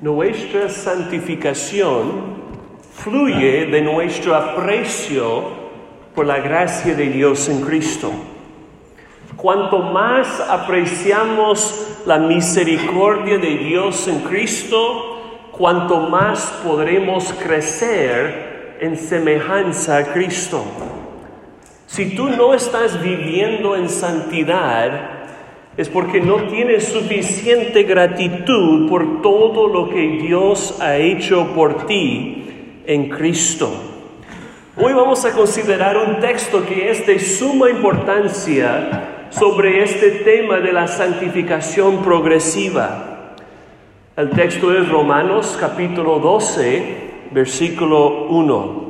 Nuestra santificación fluye de nuestro aprecio por la gracia de Dios en Cristo. Cuanto más apreciamos la misericordia de Dios en Cristo, cuanto más podremos crecer en semejanza a Cristo. Si tú no estás viviendo en santidad, es porque no tienes suficiente gratitud por todo lo que Dios ha hecho por ti en Cristo. Hoy vamos a considerar un texto que es de suma importancia sobre este tema de la santificación progresiva. El texto es Romanos capítulo 12, versículo 1.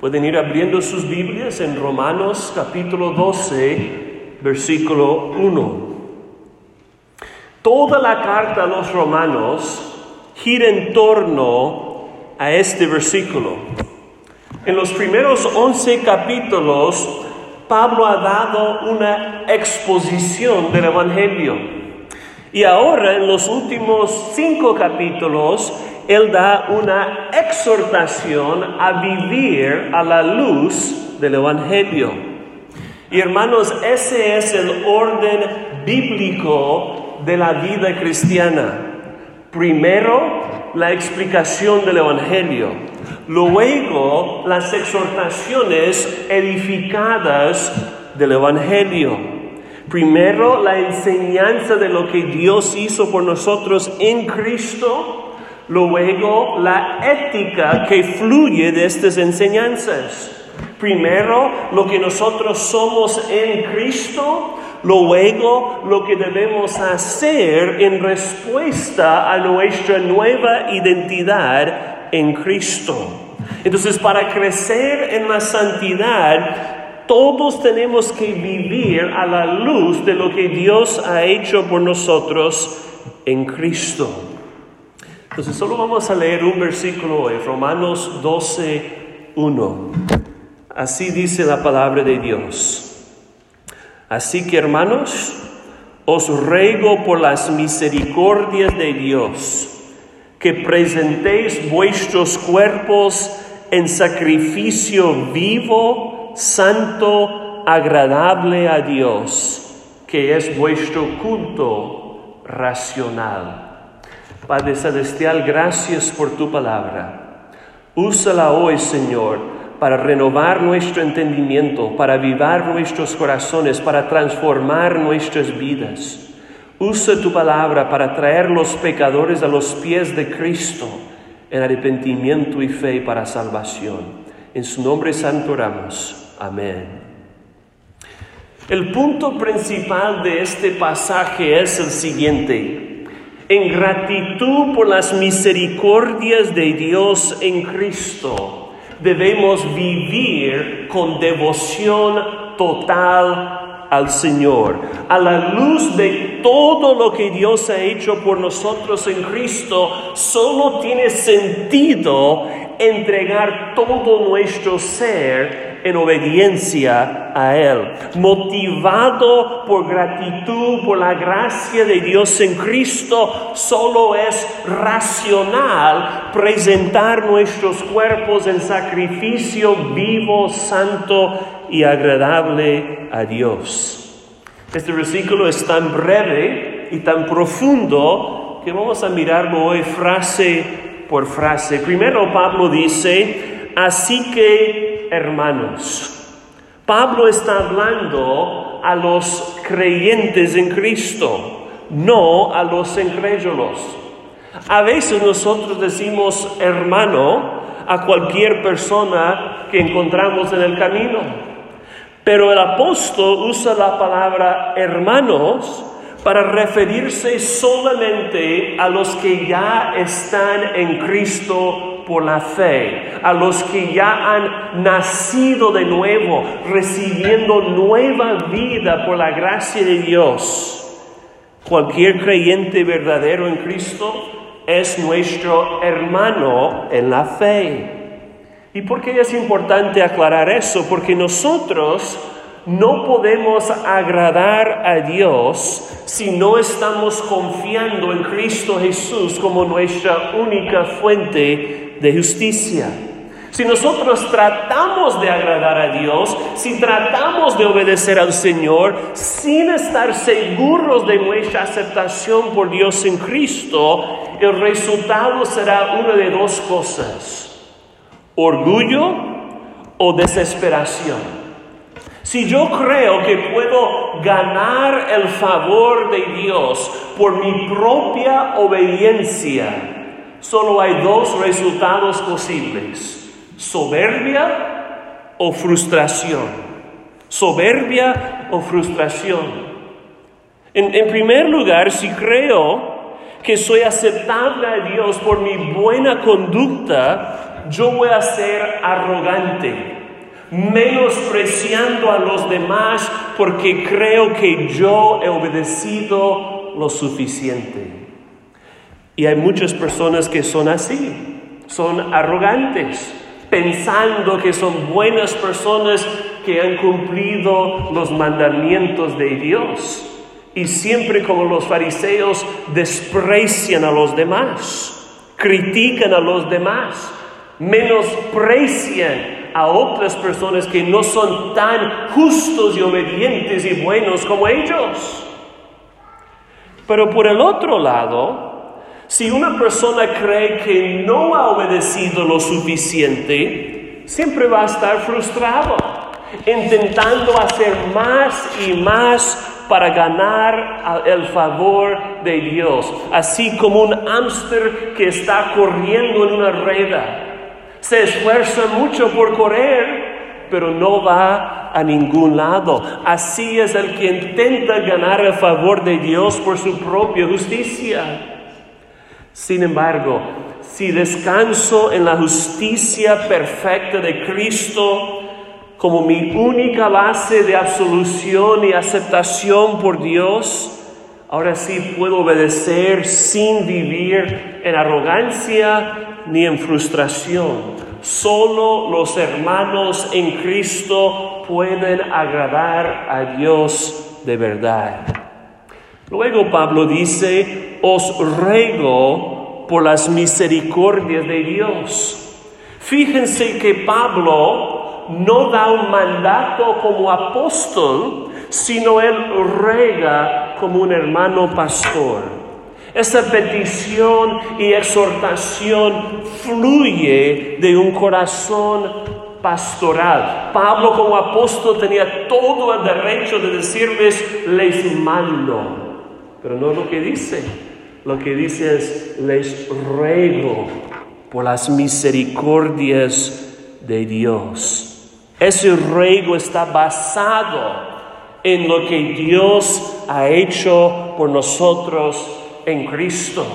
Pueden ir abriendo sus Biblias en Romanos capítulo 12, versículo 1. Toda la carta a los romanos gira en torno a este versículo. En los primeros 11 capítulos, Pablo ha dado una exposición del Evangelio. Y ahora, en los últimos cinco capítulos, él da una exhortación a vivir a la luz del Evangelio. Y hermanos, ese es el orden bíblico de la vida cristiana. Primero, la explicación del Evangelio. Luego, las exhortaciones edificadas del Evangelio. Primero, la enseñanza de lo que Dios hizo por nosotros en Cristo. Luego, la ética que fluye de estas enseñanzas. Primero, lo que nosotros somos en Cristo. Luego, lo que debemos hacer en respuesta a nuestra nueva identidad en Cristo. Entonces, para crecer en la santidad, todos tenemos que vivir a la luz de lo que Dios ha hecho por nosotros en Cristo. Entonces, solo vamos a leer un versículo hoy, Romanos 12, 1. Así dice la palabra de Dios. Así que hermanos, os ruego por las misericordias de Dios que presentéis vuestros cuerpos en sacrificio vivo, santo, agradable a Dios, que es vuestro culto racional. Padre Celestial, gracias por tu palabra. Úsala hoy, Señor para renovar nuestro entendimiento, para avivar nuestros corazones, para transformar nuestras vidas. Usa tu palabra para traer los pecadores a los pies de Cristo en arrepentimiento y fe para salvación. En su nombre santo oramos. Amén. El punto principal de este pasaje es el siguiente. En gratitud por las misericordias de Dios en Cristo, debemos vivir con devoción total al Señor. A la luz de todo lo que Dios ha hecho por nosotros en Cristo, solo tiene sentido entregar todo nuestro ser en obediencia a Él, motivado por gratitud, por la gracia de Dios en Cristo, solo es racional presentar nuestros cuerpos en sacrificio vivo, santo y agradable a Dios. Este versículo es tan breve y tan profundo que vamos a mirarlo hoy frase por frase. Primero Pablo dice, así que hermanos. Pablo está hablando a los creyentes en Cristo, no a los incrédulos. A veces nosotros decimos hermano a cualquier persona que encontramos en el camino, pero el apóstol usa la palabra hermanos para referirse solamente a los que ya están en Cristo por la fe, a los que ya han nacido de nuevo, recibiendo nueva vida por la gracia de Dios. Cualquier creyente verdadero en Cristo es nuestro hermano en la fe. ¿Y por qué es importante aclarar eso? Porque nosotros No podemos agradar a Dios si no estamos confiando en Cristo Jesús como nuestra única fuente de justicia. Si nosotros tratamos de agradar a Dios, si tratamos de obedecer al Señor sin estar seguros de nuestra aceptación por Dios en Cristo, el resultado será una de dos cosas, orgullo o desesperación. Si yo creo que puedo ganar el favor de Dios por mi propia obediencia, solo hay dos resultados posibles soberbia o frustración. Soberbia o frustración. En, primer lugar, si creo que soy aceptable a Dios por mi buena conducta, yo voy a ser arrogante, menospreciando a los demás porque creo que yo he obedecido lo suficiente. Y hay muchas personas que son así, son arrogantes pensando que son buenas personas que han cumplido los mandamientos de Dios. Y siempre como los fariseos desprecian a los demás, critican a los demás, menosprecian a otras personas que no son tan justos y obedientes y buenos como ellos. Pero por el otro lado, si una persona cree que no ha obedecido lo suficiente, siempre va a estar frustrado, intentando hacer más y más para ganar el favor de Dios, así como un hámster que está corriendo en una rueda. Se esfuerza mucho por correr, pero no va a ningún lado. Así es el que intenta ganar el favor de Dios por su propia justicia. Sin embargo, si descanso en la justicia perfecta de Cristo como mi única base de absolución y aceptación por Dios, ahora sí puedo obedecer sin vivir en arrogancia ni en frustración. Solo los hermanos en Cristo pueden agradar a Dios de verdad. Luego Pablo dice, os ruego por las misericordias de Dios. Fíjense que Pablo no da un mandato como apóstol, sino él ruega como un hermano pastor. Esa petición y exhortación fluye de un corazón pastoral. Pablo como apóstol tenía todo el derecho de decirles, les mando. Pero no lo que dice. Lo que dice es, les ruego por las misericordias de Dios. Ese ruego está basado en lo que Dios ha hecho por nosotros en Cristo.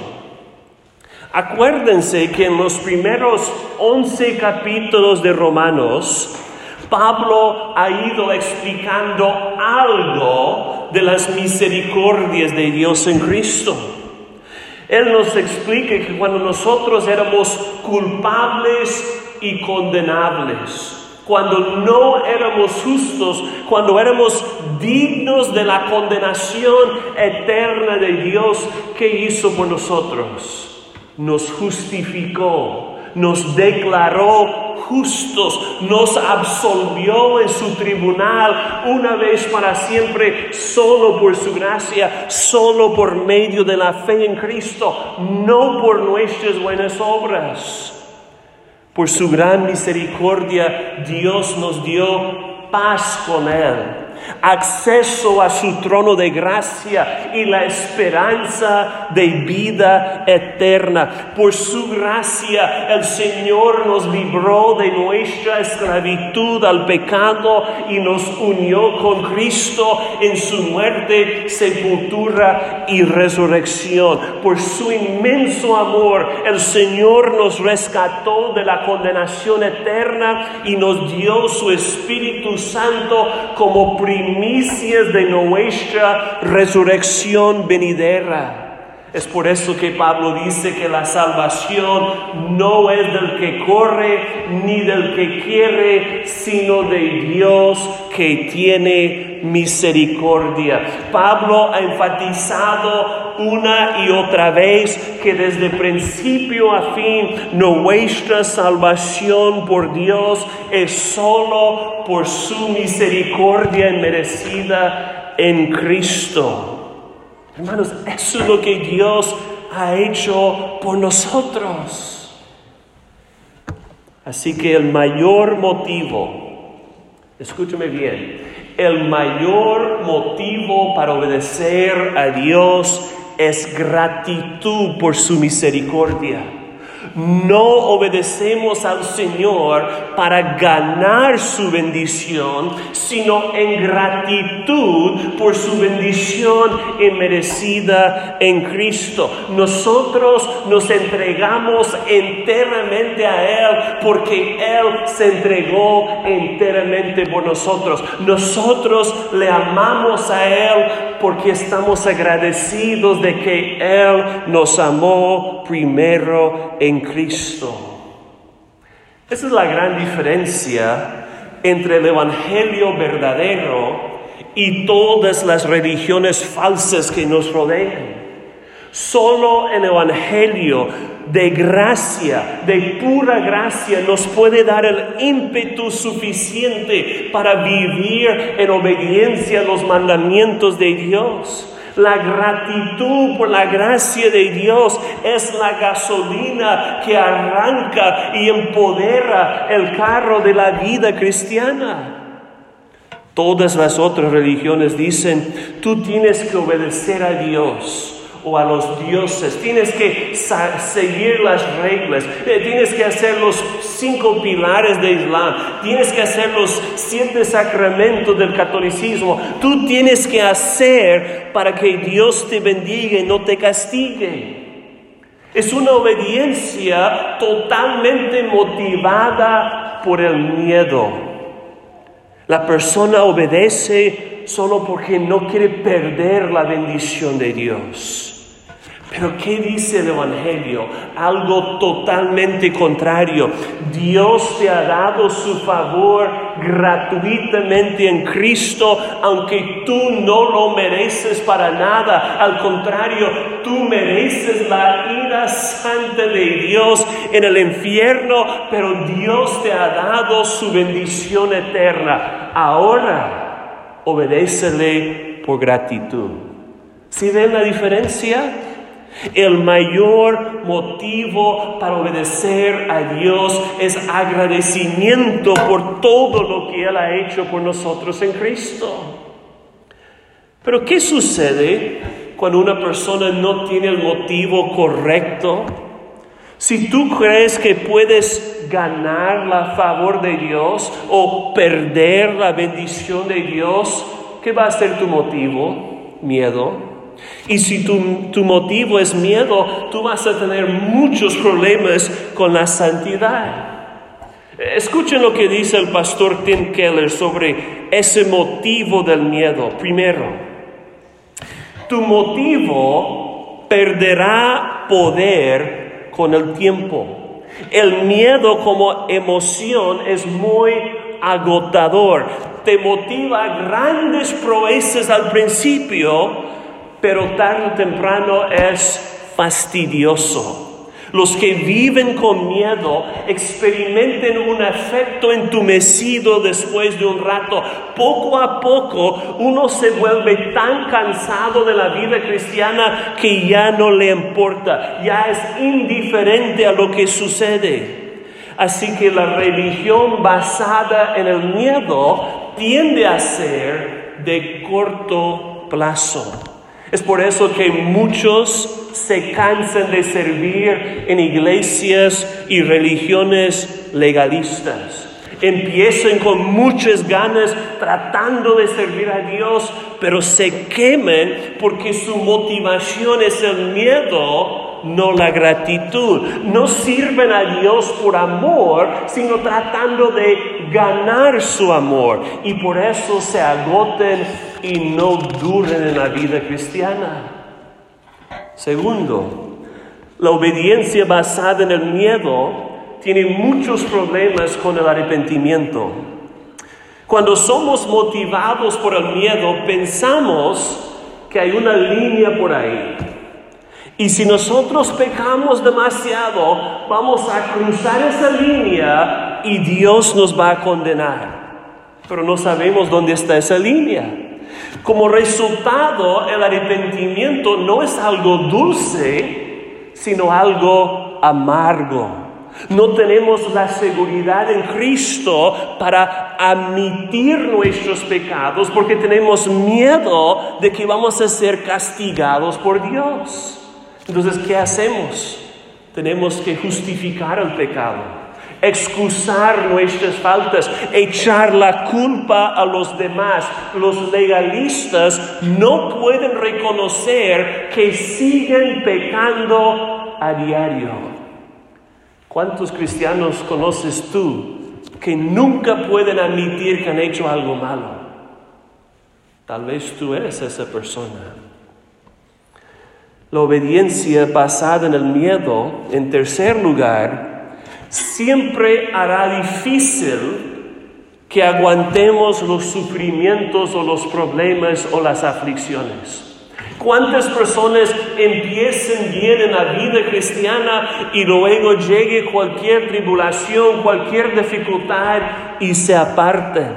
Acuérdense que en los primeros 11 capítulos de Romanos, Pablo ha ido explicando algo de las misericordias de Dios en Cristo. Él nos explica que cuando nosotros éramos culpables y condenables, cuando no éramos justos, cuando éramos dignos de la condenación eterna de Dios, ¿qué hizo por nosotros? Nos justificó, nos declaró justos, nos absolvió en su tribunal una vez para siempre, solo por su gracia, solo por medio de la fe en Cristo, no por nuestras buenas obras. Por su gran misericordia, Dios nos dio paz con Él acceso a su trono de gracia y la esperanza de vida eterna. Por su gracia el Señor nos libró de nuestra esclavitud al pecado y nos unió con Cristo en su muerte, sepultura y resurrección. Por su inmenso amor el Señor nos rescató de la condenación eterna y nos dio su Espíritu Santo como primicias de nuestra resurrección venidera. Es por eso que Pablo dice que la salvación no es del que corre ni del que quiere, sino de Dios que tiene misericordia. Pablo ha enfatizado una y otra vez que desde principio a fin nuestra salvación por Dios es solo por su misericordia merecida en Cristo. Hermanos, eso es lo que Dios ha hecho por nosotros. Así que el mayor motivo, escúchame bien, el mayor motivo para obedecer a Dios es gratitud por su misericordia. No obedecemos al Señor para ganar su bendición, sino en gratitud por su bendición inmerecida en Cristo. Nosotros nos entregamos enteramente a Él porque Él se entregó enteramente por nosotros. Nosotros le amamos a Él porque estamos agradecidos de que Él nos amó primero en Cristo. Esa es la gran diferencia entre el Evangelio verdadero y todas las religiones falsas que nos rodean. Solo el Evangelio de gracia, de pura gracia, nos puede dar el ímpetu suficiente para vivir en obediencia a los mandamientos de Dios. La gratitud por la gracia de Dios es la gasolina que arranca y empodera el carro de la vida cristiana. Todas las otras religiones dicen, tú tienes que obedecer a Dios o a los dioses, tienes que seguir las reglas, eh, tienes que hacer los cinco pilares de Islam, tienes que hacer los siete sacramentos del catolicismo, tú tienes que hacer para que Dios te bendiga y no te castigue. Es una obediencia totalmente motivada por el miedo. La persona obedece solo porque no quiere perder la bendición de Dios. Pero ¿qué dice el Evangelio? Algo totalmente contrario. Dios te ha dado su favor gratuitamente en Cristo, aunque tú no lo mereces para nada. Al contrario, tú mereces la ira santa de Dios en el infierno, pero Dios te ha dado su bendición eterna. Ahora, obedécele por gratitud. ¿Sí ven la diferencia? El mayor motivo para obedecer a Dios es agradecimiento por todo lo que Él ha hecho por nosotros en Cristo. Pero ¿qué sucede cuando una persona no tiene el motivo correcto? Si tú crees que puedes ganar la favor de Dios o perder la bendición de Dios, ¿qué va a ser tu motivo? Miedo. Y si tu, motivo es miedo, tú vas a tener muchos problemas con la santidad. Escuchen lo que dice el pastor Tim Keller sobre ese motivo del miedo. Primero, tu motivo perderá poder con el tiempo. El miedo como emoción es muy agotador. Te motiva grandes proezas al principio, pero tarde o temprano es fastidioso. Los que viven con miedo experimenten un efecto entumecido después de un rato. Poco a poco uno se vuelve tan cansado de la vida cristiana que ya no le importa, ya es indiferente a lo que sucede. Así que la religión basada en el miedo tiende a ser de corto plazo. Es por eso que muchos se cansan de servir en iglesias y religiones legalistas. Empiezan con muchas ganas tratando de servir a Dios, pero se quemen porque su motivación es el miedo, no la gratitud. No sirven a Dios por amor, sino tratando de ganar su amor. Y por eso se agoten y no duren en la vida cristiana. Segundo, la obediencia basada en el miedo tiene muchos problemas con el arrepentimiento. Cuando somos motivados por el miedo, pensamos que hay una línea por ahí. Y si nosotros pecamos demasiado, vamos a cruzar esa línea y Dios nos va a condenar. Pero no sabemos dónde está esa línea. Como resultado, el arrepentimiento no es algo dulce, sino algo amargo. No tenemos la seguridad en Cristo para admitir nuestros pecados porque tenemos miedo de que vamos a ser castigados por Dios. Entonces, ¿qué hacemos? Tenemos que justificar el pecado excusar nuestras faltas, echar la culpa a los demás. Los legalistas no pueden reconocer que siguen pecando a diario. ¿Cuántos cristianos conoces tú que nunca pueden admitir que han hecho algo malo? Tal vez tú eres esa persona. La obediencia basada en el miedo, en tercer lugar, siempre hará difícil que aguantemos los sufrimientos o los problemas o las aflicciones. ¿Cuántas personas empiecen bien en la vida cristiana y luego llegue cualquier tribulación, cualquier dificultad y se aparten?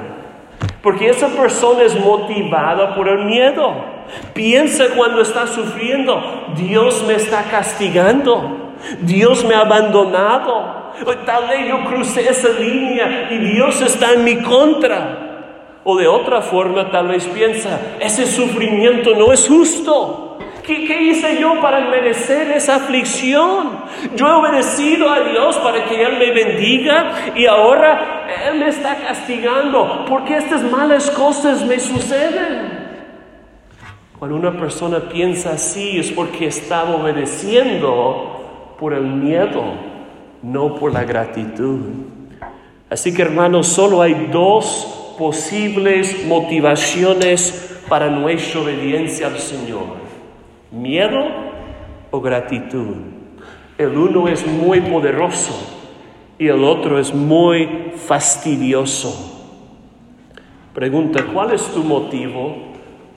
Porque esa persona es motivada por el miedo. Piensa cuando está sufriendo, Dios me está castigando, Dios me ha abandonado, Tal vez yo crucé esa línea y Dios está en mi contra. O de otra forma, tal vez piensa, ese sufrimiento no es justo. ¿Qué, ¿Qué, hice yo para merecer esa aflicción? Yo he obedecido a Dios para que Él me bendiga y ahora Él me está castigando porque estas malas cosas me suceden. Cuando una persona piensa así es porque está obedeciendo por el miedo no por la gratitud. Así que hermanos, solo hay dos posibles motivaciones para nuestra obediencia al Señor. Miedo o gratitud. El uno es muy poderoso y el otro es muy fastidioso. Pregunta, ¿cuál es tu motivo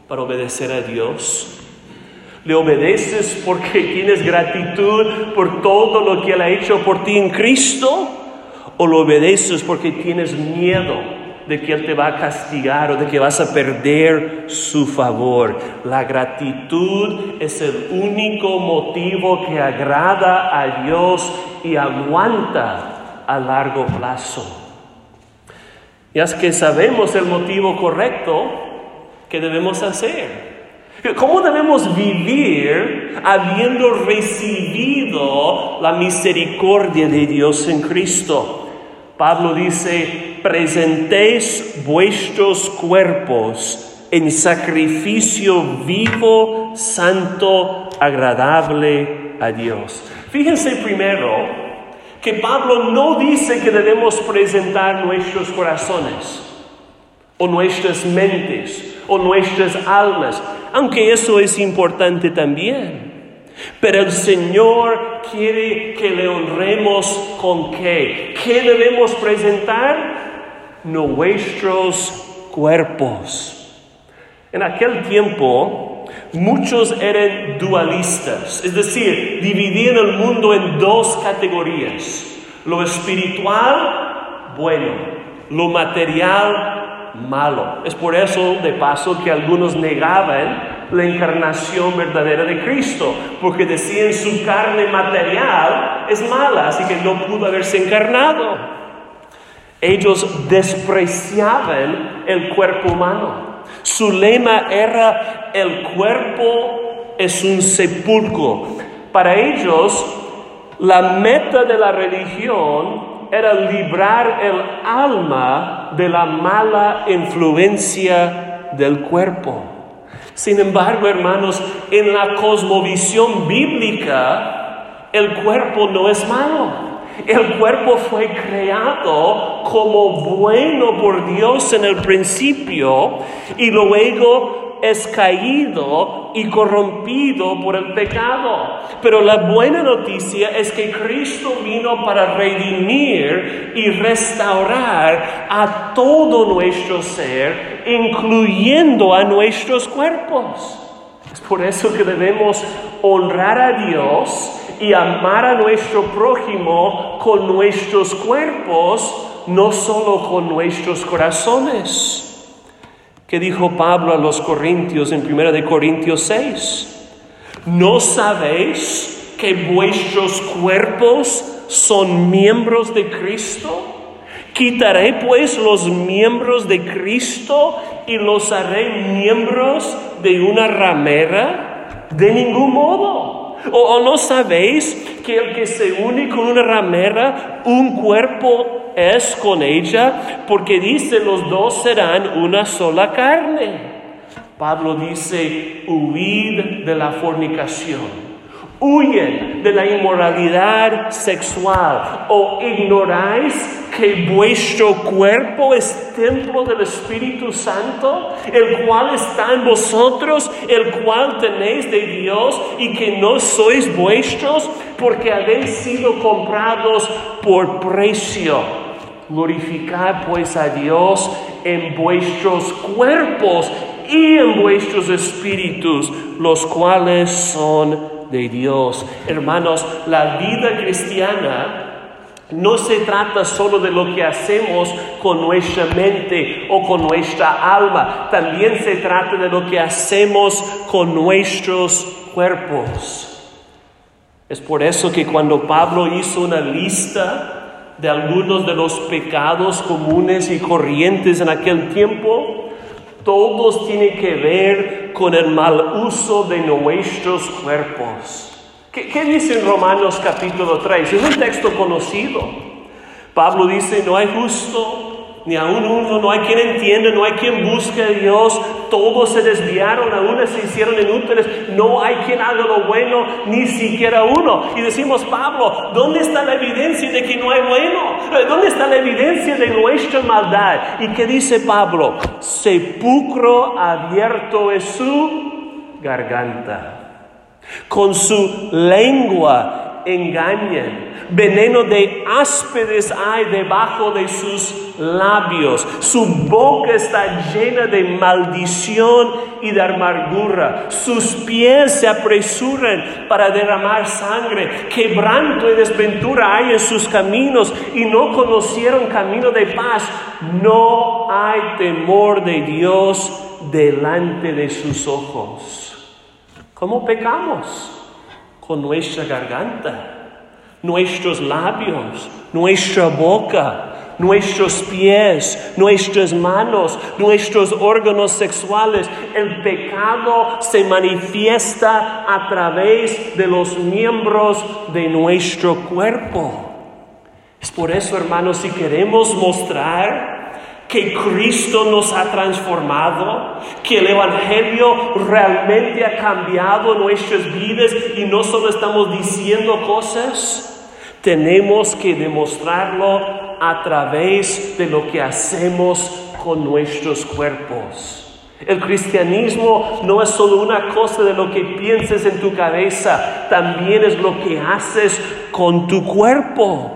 para obedecer a Dios? Le obedeces porque tienes gratitud por todo lo que Él ha hecho por ti en Cristo. O lo obedeces porque tienes miedo de que Él te va a castigar o de que vas a perder su favor. La gratitud es el único motivo que agrada a Dios y aguanta a largo plazo. Y es que sabemos el motivo correcto que debemos hacer. ¿Cómo debemos vivir habiendo recibido la misericordia de Dios en Cristo? Pablo dice, presentéis vuestros cuerpos en sacrificio vivo, santo, agradable a Dios. Fíjense primero que Pablo no dice que debemos presentar nuestros corazones o nuestras mentes o nuestras almas, aunque eso es importante también. Pero el Señor quiere que le honremos con qué. ¿Qué debemos presentar? Nuestros cuerpos. En aquel tiempo, muchos eran dualistas, es decir, dividían el mundo en dos categorías. Lo espiritual, bueno, lo material, malo. Es por eso, de paso, que algunos negaban la encarnación verdadera de Cristo, porque decían su carne material es mala, así que no pudo haberse encarnado. Ellos despreciaban el cuerpo humano. Su lema era el cuerpo es un sepulcro. Para ellos, la meta de la religión era librar el alma de la mala influencia del cuerpo. Sin embargo, hermanos, en la cosmovisión bíblica, el cuerpo no es malo. El cuerpo fue creado como bueno por Dios en el principio y luego es caído y corrompido por el pecado. Pero la buena noticia es que Cristo vino para redimir y restaurar a todo nuestro ser, incluyendo a nuestros cuerpos. Es por eso que debemos honrar a Dios y amar a nuestro prójimo con nuestros cuerpos, no solo con nuestros corazones. ¿Qué dijo Pablo a los Corintios en 1 de Corintios 6? ¿No sabéis que vuestros cuerpos son miembros de Cristo? Quitaré pues los miembros de Cristo y los haré miembros de una ramera? De ningún modo. ¿O, no sabéis que el que se une con una ramera, un cuerpo es con ella? Porque dice, los dos serán una sola carne. Pablo dice, huid de la fornicación. Huyen de la inmoralidad sexual o ignoráis que vuestro cuerpo es templo del Espíritu Santo, el cual está en vosotros, el cual tenéis de Dios y que no sois vuestros porque habéis sido comprados por precio. Glorificad pues a Dios en vuestros cuerpos y en vuestros espíritus, los cuales son de Dios. Hermanos, la vida cristiana no se trata solo de lo que hacemos con nuestra mente o con nuestra alma, también se trata de lo que hacemos con nuestros cuerpos. Es por eso que cuando Pablo hizo una lista de algunos de los pecados comunes y corrientes en aquel tiempo, todos tienen que ver con el mal uso de nuestros cuerpos. ¿Qué, dice en Romanos capítulo 3? Es un texto conocido. Pablo dice, no hay justo, ni aún uno, no hay quien entienda, no hay quien busque a Dios, todos se desviaron, aún se hicieron inútiles, no hay quien haga lo bueno, ni siquiera uno. Y decimos, Pablo, ¿dónde está la evidencia de que no hay bueno? ¿Dónde está la evidencia de nuestra maldad? ¿Y qué dice Pablo? Sepulcro abierto es su garganta. Con su lengua engañan veneno de áspedes hay debajo de sus labios. Su boca está llena de maldición y de amargura. Sus pies se apresuran para derramar sangre. Quebranto y desventura hay en sus caminos y no conocieron camino de paz. No hay temor de Dios delante de sus ojos. ¿Cómo pecamos? Con nuestra garganta nuestros labios, nuestra boca, nuestros pies, nuestras manos, nuestros órganos sexuales. El pecado se manifiesta a través de los miembros de nuestro cuerpo. Es por eso, hermanos, si queremos mostrar que Cristo nos ha transformado, que el Evangelio realmente ha cambiado nuestras vidas y no solo estamos diciendo cosas, tenemos que demostrarlo a través de lo que hacemos con nuestros cuerpos. El cristianismo no es solo una cosa de lo que pienses en tu cabeza, también es lo que haces con tu cuerpo.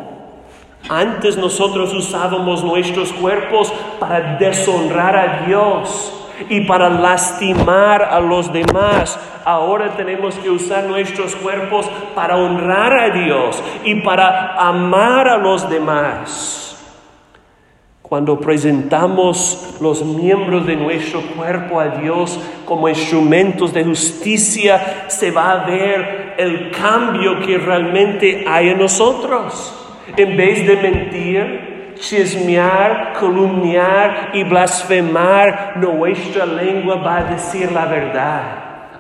Antes nosotros usábamos nuestros cuerpos para deshonrar a Dios y para lastimar a los demás. Ahora tenemos que usar nuestros cuerpos para honrar a Dios y para amar a los demás. Cuando presentamos los miembros de nuestro cuerpo a Dios como instrumentos de justicia, se va a ver el cambio que realmente hay en nosotros. En vez de mentir, chismear, calumniar y blasfemar, nuestra lengua va a decir la verdad,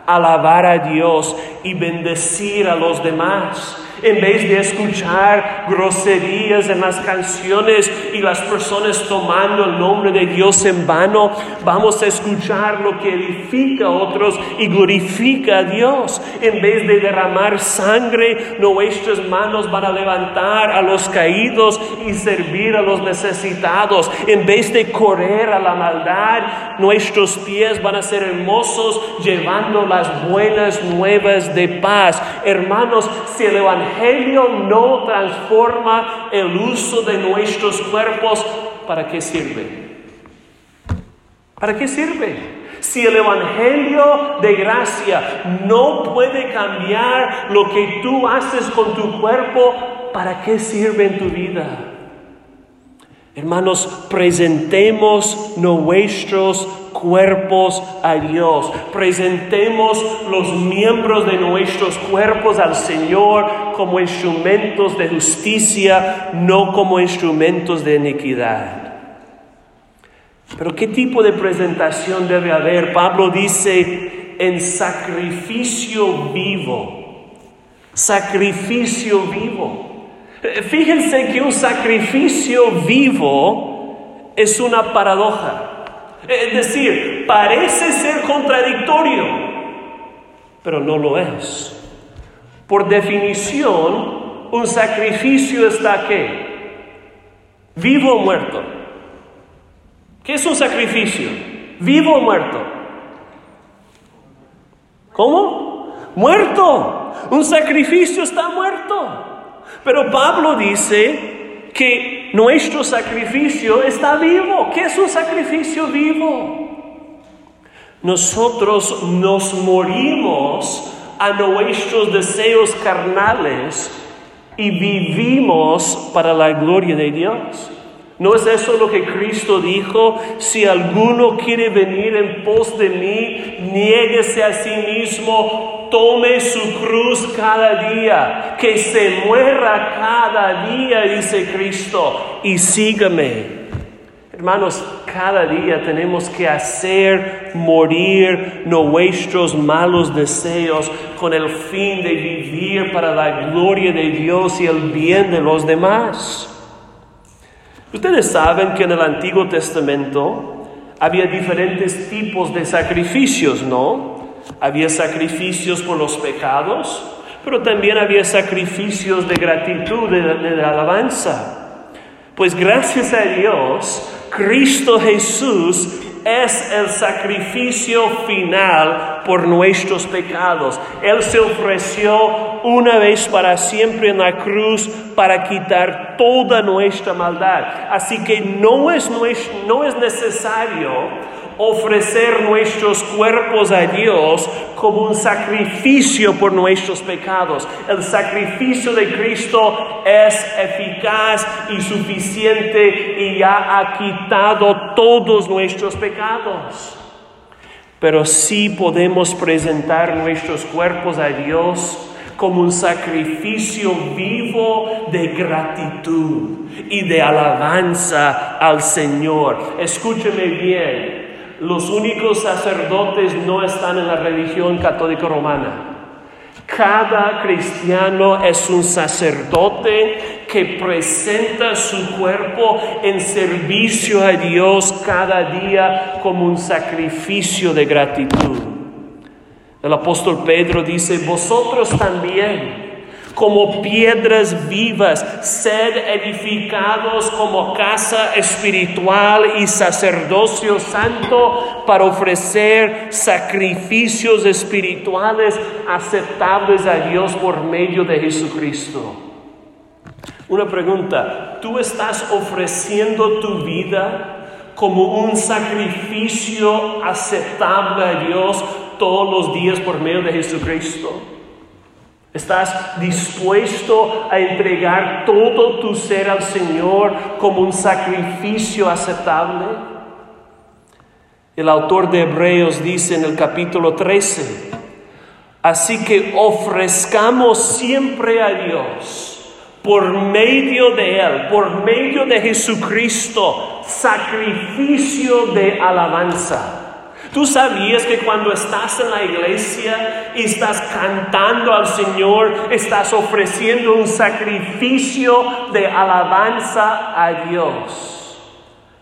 alabar a Dios y bendecir a los demás. En vez de escuchar groserías en las canciones y las personas tomando el nombre de Dios en vano, vamos a escuchar lo que edifica a otros y glorifica a Dios. En vez de derramar sangre, nuestras manos van a levantar a los caídos y servir a los necesitados. En vez de correr a la maldad, nuestros pies van a ser hermosos llevando las buenas nuevas de paz. Hermanos, si el Evangelio no transforma el uso de nuestros cuerpos, ¿para qué sirve? ¿Para qué sirve? Si el Evangelio de gracia no puede cambiar lo que tú haces con tu cuerpo, ¿para qué sirve en tu vida? Hermanos, presentemos nuestros cuerpos a Dios. Presentemos los miembros de nuestros cuerpos al Señor como instrumentos de justicia, no como instrumentos de iniquidad. Pero ¿qué tipo de presentación debe haber? Pablo dice, en sacrificio vivo. Sacrificio vivo. Fíjense que un sacrificio vivo es una paradoja. Es decir, parece ser contradictorio, pero no lo es. Por definición, un sacrificio está qué? Vivo o muerto. ¿Qué es un sacrificio? ¿Vivo o muerto? ¿Cómo? Muerto. Un sacrificio está muerto. Pero Pablo dice que nuestro sacrificio está vivo. ¿Qué es un sacrificio vivo? Nosotros nos morimos a nuestros deseos carnales y vivimos para la gloria de Dios. ¿No es eso lo que Cristo dijo? Si alguno quiere venir en pos de mí, niéguese a sí mismo, tome su cruz cada día, que se muera cada día, dice Cristo, y sígame. Hermanos, cada día tenemos que hacer morir nuestros malos deseos con el fin de vivir para la gloria de Dios y el bien de los demás. Ustedes saben que en el Antiguo Testamento había diferentes tipos de sacrificios, ¿no? Había sacrificios por los pecados, pero también había sacrificios de gratitud, de, de alabanza. Pues gracias a Dios, Cristo Jesús es el sacrificio final por nuestros pecados. Él se ofreció una vez para siempre en la cruz para quitar toda nuestra maldad. Así que no es, necesario ofrecer nuestros cuerpos a Dios como un sacrificio por nuestros pecados. El sacrificio de Cristo es eficaz y suficiente y ya ha quitado todos nuestros pecados. Pero sí podemos presentar nuestros cuerpos a Dios como un sacrificio vivo de gratitud y de alabanza al Señor. Escúcheme bien, los únicos sacerdotes no están en la religión católica romana. Cada cristiano es un sacerdote que presenta su cuerpo en servicio a Dios cada día como un sacrificio de gratitud. El apóstol Pedro dice, vosotros también como piedras vivas, sed edificados como casa espiritual y sacerdocio santo para ofrecer sacrificios espirituales aceptables a Dios por medio de Jesucristo. Una pregunta, ¿tú estás ofreciendo tu vida como un sacrificio aceptable a Dios todos los días por medio de Jesucristo? ¿Estás dispuesto a entregar todo tu ser al Señor como un sacrificio aceptable? El autor de Hebreos dice en el capítulo 13, así que ofrezcamos siempre a Dios por medio de Él, por medio de Jesucristo, sacrificio de alabanza Tú sabías que cuando estás en la iglesia y estás cantando al Señor, estás ofreciendo un sacrificio de alabanza a Dios.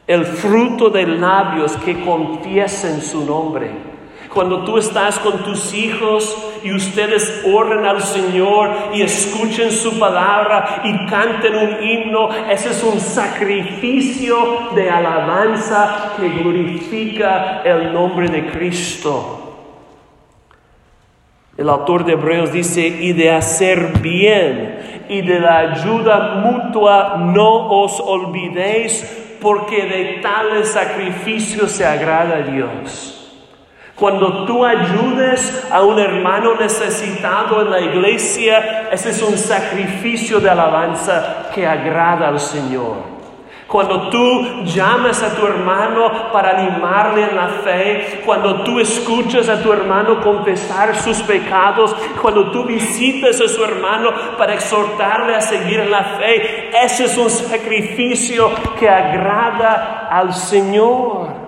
El fruto de labios que confiesen su nombre. Cuando tú estás con tus hijos y ustedes oren al Señor y escuchen su palabra y canten un himno, ese es un sacrificio de alabanza que glorifica el nombre de Cristo. El autor de Hebreos dice, y de hacer bien y de la ayuda mutua no os olvidéis, porque de tales sacrificios se agrada a Dios. Cuando tú ayudes a un hermano necesitado en la iglesia, ese es un sacrificio de alabanza que agrada al Señor. Cuando tú llamas a tu hermano para animarle en la fe, cuando tú escuchas a tu hermano confesar sus pecados, cuando tú visitas a su hermano para exhortarle a seguir en la fe, ese es un sacrificio que agrada al Señor.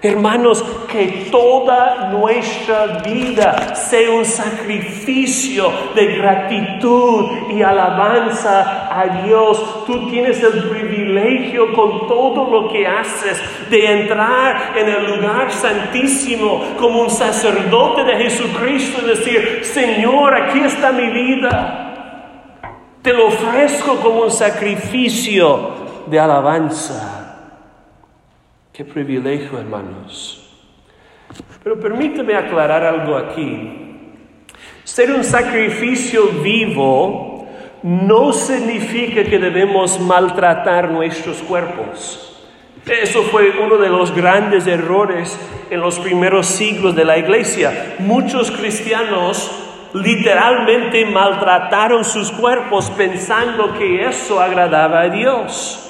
Hermanos, que toda nuestra vida sea un sacrificio de gratitud y alabanza a Dios. Tú tienes el privilegio con todo lo que haces de entrar en el lugar santísimo como un sacerdote de Jesucristo y decir, Señor, aquí está mi vida. Te lo ofrezco como un sacrificio de alabanza. Qué privilegio, hermanos. Pero permíteme aclarar algo aquí. Ser un sacrificio vivo no significa que debemos maltratar nuestros cuerpos. Eso fue uno de los grandes errores en los primeros siglos de la iglesia. Muchos cristianos literalmente maltrataron sus cuerpos pensando que eso agradaba a Dios.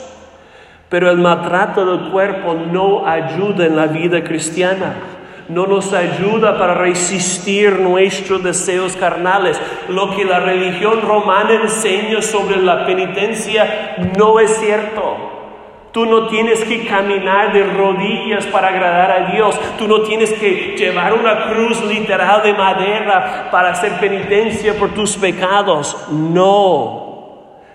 Pero el maltrato del cuerpo no ayuda en la vida cristiana. No nos ayuda para resistir nuestros deseos carnales. Lo que la religión romana enseña sobre la penitencia no es cierto. Tú no tienes que caminar de rodillas para agradar a Dios. Tú no tienes que llevar una cruz literal de madera para hacer penitencia por tus pecados. No.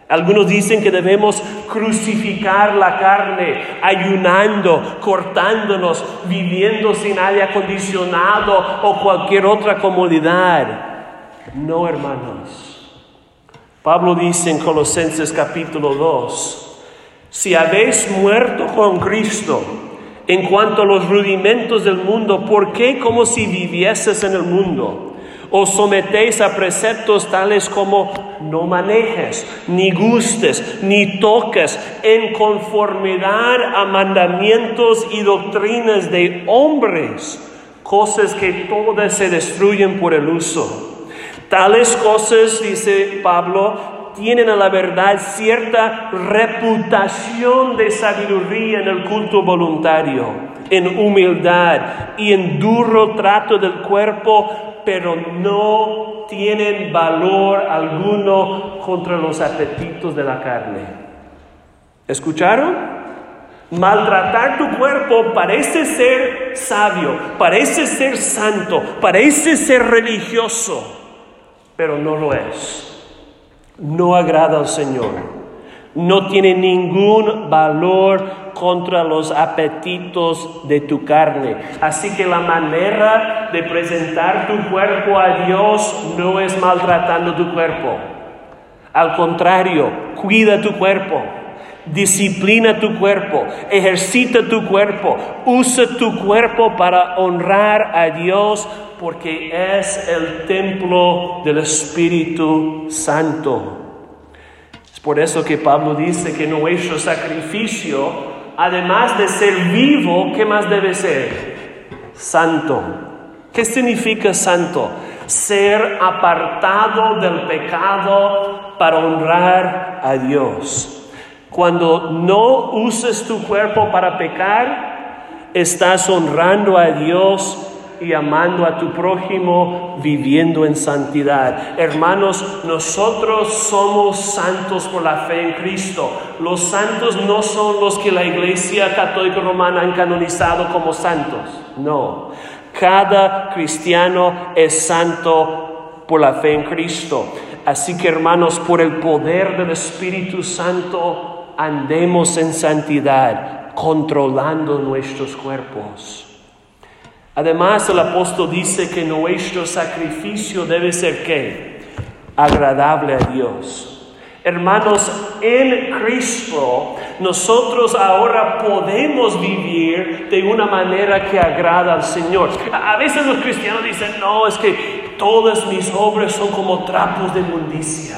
Algunos dicen que debemos crucificar la carne, ayunando, cortándonos, viviendo sin aire acondicionado o cualquier otra comodidad. No, hermanos. Pablo dice en Colosenses capítulo 2, si habéis muerto con Cristo en cuanto a los rudimentos del mundo, ¿por qué como si vivieses en el mundo? Os sometéis a preceptos tales como no manejes, ni gustes, ni toques, en conformidad a mandamientos y doctrinas de hombres, cosas que todas se destruyen por el uso. Tales cosas, dice Pablo, tienen a la verdad cierta reputación de sabiduría en el culto voluntario, en humildad y en duro trato del cuerpo pero no tienen valor alguno contra los apetitos de la carne. ¿Escucharon? Maltratar tu cuerpo parece ser sabio, parece ser santo, parece ser religioso, pero no lo es. No agrada al Señor no tiene ningún valor contra los apetitos de tu carne. Así que la manera de presentar tu cuerpo a Dios no es maltratando tu cuerpo. Al contrario, cuida tu cuerpo. Disciplina tu cuerpo, ejercita tu cuerpo, usa tu cuerpo para honrar a Dios porque es el templo del Espíritu Santo. Por eso que Pablo dice que nuestro sacrificio, además de ser vivo, ¿qué más debe ser? Santo. ¿Qué significa santo? Ser apartado del pecado para honrar a Dios. Cuando no uses tu cuerpo para pecar, estás honrando a Dios y amando a tu prójimo, viviendo en santidad. Hermanos, nosotros somos santos por la fe en Cristo. Los santos no son los que la Iglesia Católica Romana han canonizado como santos. No. Cada cristiano es santo por la fe en Cristo. Así que hermanos, por el poder del Espíritu Santo, andemos en santidad, controlando nuestros cuerpos. Además, el apóstol dice que nuestro sacrificio debe ser qué? Agradable a Dios. Hermanos, en Cristo nosotros ahora podemos vivir de una manera que agrada al Señor. A veces los cristianos dicen, no, es que todas mis obras son como trapos de inmundicia.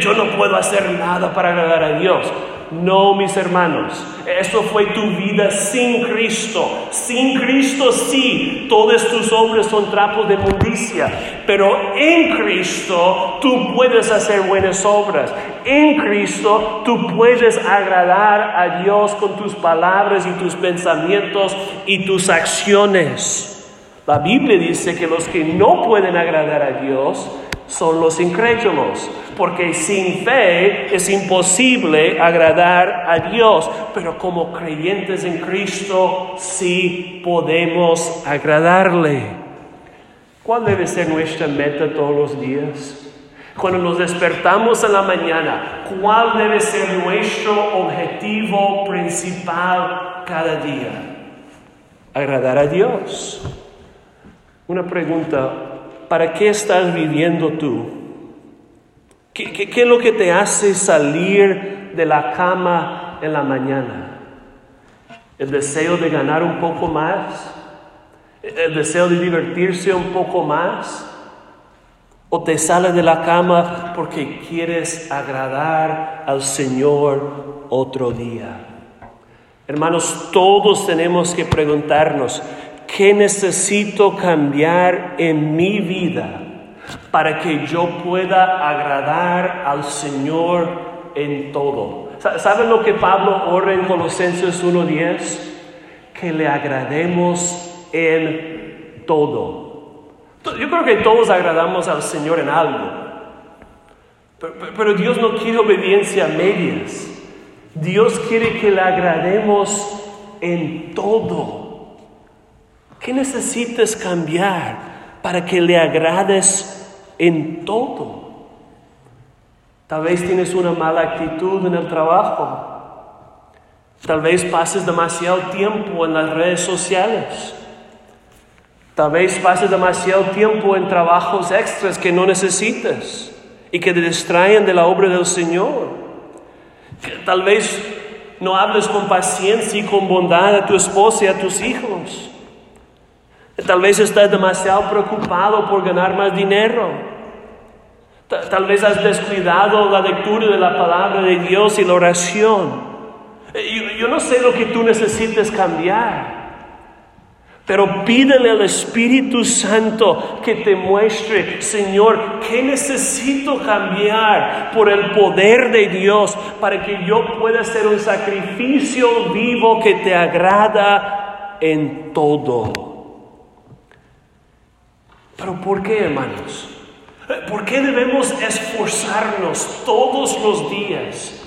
Yo no puedo hacer nada para agradar a Dios. No, mis hermanos, eso fue tu vida sin Cristo. Sin Cristo sí, todas tus obras son trapos de mundicia, pero en Cristo tú puedes hacer buenas obras. En Cristo tú puedes agradar a Dios con tus palabras y tus pensamientos y tus acciones. La Biblia dice que los que no pueden agradar a Dios son los incrédulos, porque sin fe es imposible agradar a Dios, pero como creyentes en Cristo sí podemos agradarle. ¿Cuál debe ser nuestra meta todos los días? Cuando nos despertamos en la mañana, ¿cuál debe ser nuestro objetivo principal cada día? Agradar a Dios. Una pregunta, ¿para qué estás viviendo tú? ¿Qué, es lo que te hace salir de la cama en la mañana? ¿El deseo de ganar un poco más? ¿El deseo de divertirse un poco más? ¿O te sales de la cama porque quieres agradar al Señor otro día? Hermanos, todos tenemos que preguntarnos, ¿qué necesito cambiar en mi vida para que yo pueda agradar al Señor en todo? ¿Saben lo que Pablo ora en Colosenses 1.10? Que le agrademos en todo. Yo creo que todos agradamos al Señor en algo. Pero, pero Dios no quiere obediencia a medias. Dios quiere que le agrademos en todo. ¿Qué necesitas cambiar para que le agrades en todo? Tal vez tienes una mala actitud en el trabajo. Tal vez pases demasiado tiempo en las redes sociales. Tal vez pases demasiado tiempo en trabajos extras que no necesitas y que te distraen de la obra del Señor. Tal vez no hables con paciencia y con bondad a tu esposa y a tus hijos. Tal vez estás demasiado preocupado por ganar más dinero. Tal vez has descuidado la lectura de la palabra de Dios y la oración. Yo, yo no sé lo que tú necesites cambiar. Pero pídele al Espíritu Santo que te muestre, Señor, qué necesito cambiar por el poder de Dios para que yo pueda hacer un sacrificio vivo que te agrada en todo. Pero ¿por qué, hermanos? ¿Por qué debemos esforzarnos todos los días?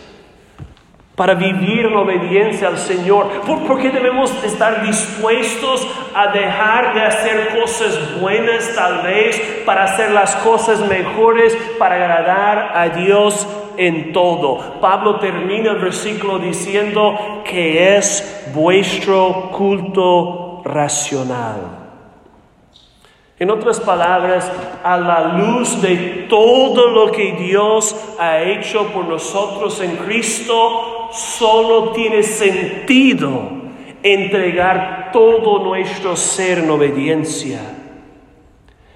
para vivir en obediencia al Señor? ¿Por, qué debemos estar dispuestos a dejar de hacer cosas buenas tal vez para hacer las cosas mejores, para agradar a Dios en todo? Pablo termina el versículo diciendo que es vuestro culto racional. En otras palabras, a la luz de todo lo que Dios ha hecho por nosotros en Cristo, solo tiene sentido entregar todo nuestro ser en obediencia.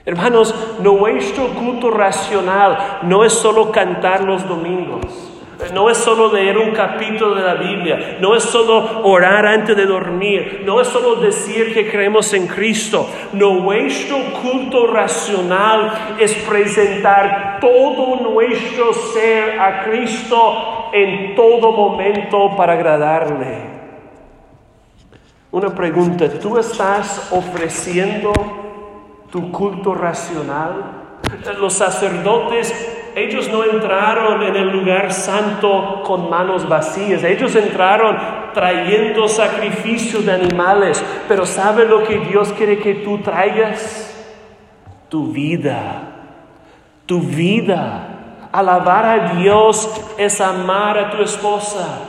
Hermanos, nuestro culto racional no es solo cantar los domingos. No es solo leer un capítulo de la Biblia, no es solo orar antes de dormir, no es solo decir que creemos en Cristo. Nuestro culto racional es presentar todo nuestro ser a Cristo en todo momento para agradarle. Una pregunta, ¿tú estás ofreciendo tu culto racional. Los sacerdotes, ellos no entraron en el lugar santo con manos vacías, ellos entraron trayendo sacrificios de animales, pero ¿sabe lo que Dios quiere que tú traigas? Tu vida, tu vida. Alabar a Dios es amar a tu esposa.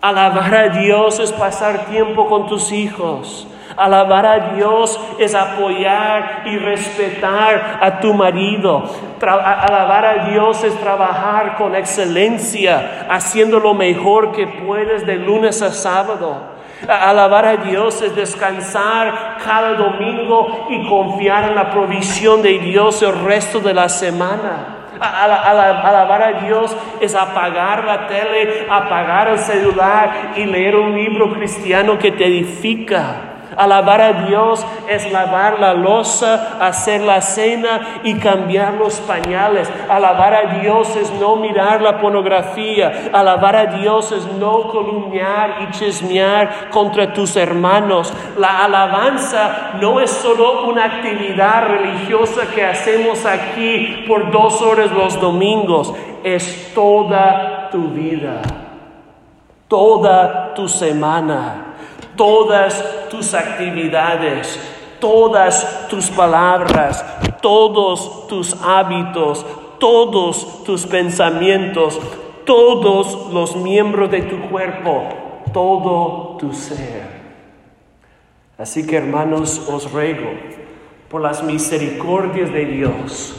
Alabar a Dios es pasar tiempo con tus hijos. Alabar a Dios es apoyar y respetar a tu marido. alabar a Dios es trabajar con excelencia, haciendo lo mejor que puedes de lunes a sábado. Alabar a Dios es descansar cada domingo y confiar en la provisión de Dios el resto de la semana. Alabar a Dios es apagar la tele, apagar el celular y leer un libro cristiano que te edifica. Alabar a Dios es lavar la losa, hacer la cena y cambiar los pañales. Alabar a Dios es no mirar la pornografía. Alabar a Dios es no columniar y chismear contra tus hermanos. La alabanza no es solo una actividad religiosa que hacemos aquí por dos horas los domingos. Es toda tu vida, toda tu semana todas tus actividades, todas tus palabras, todos tus hábitos, todos tus pensamientos, todos los miembros de tu cuerpo, todo tu ser. Así que hermanos, os ruego por las misericordias de Dios,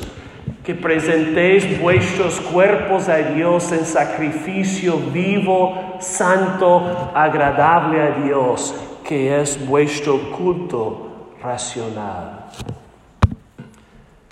que presentéis vuestros cuerpos a Dios en sacrificio vivo, santo, agradable a Dios, que es vuestro culto racional.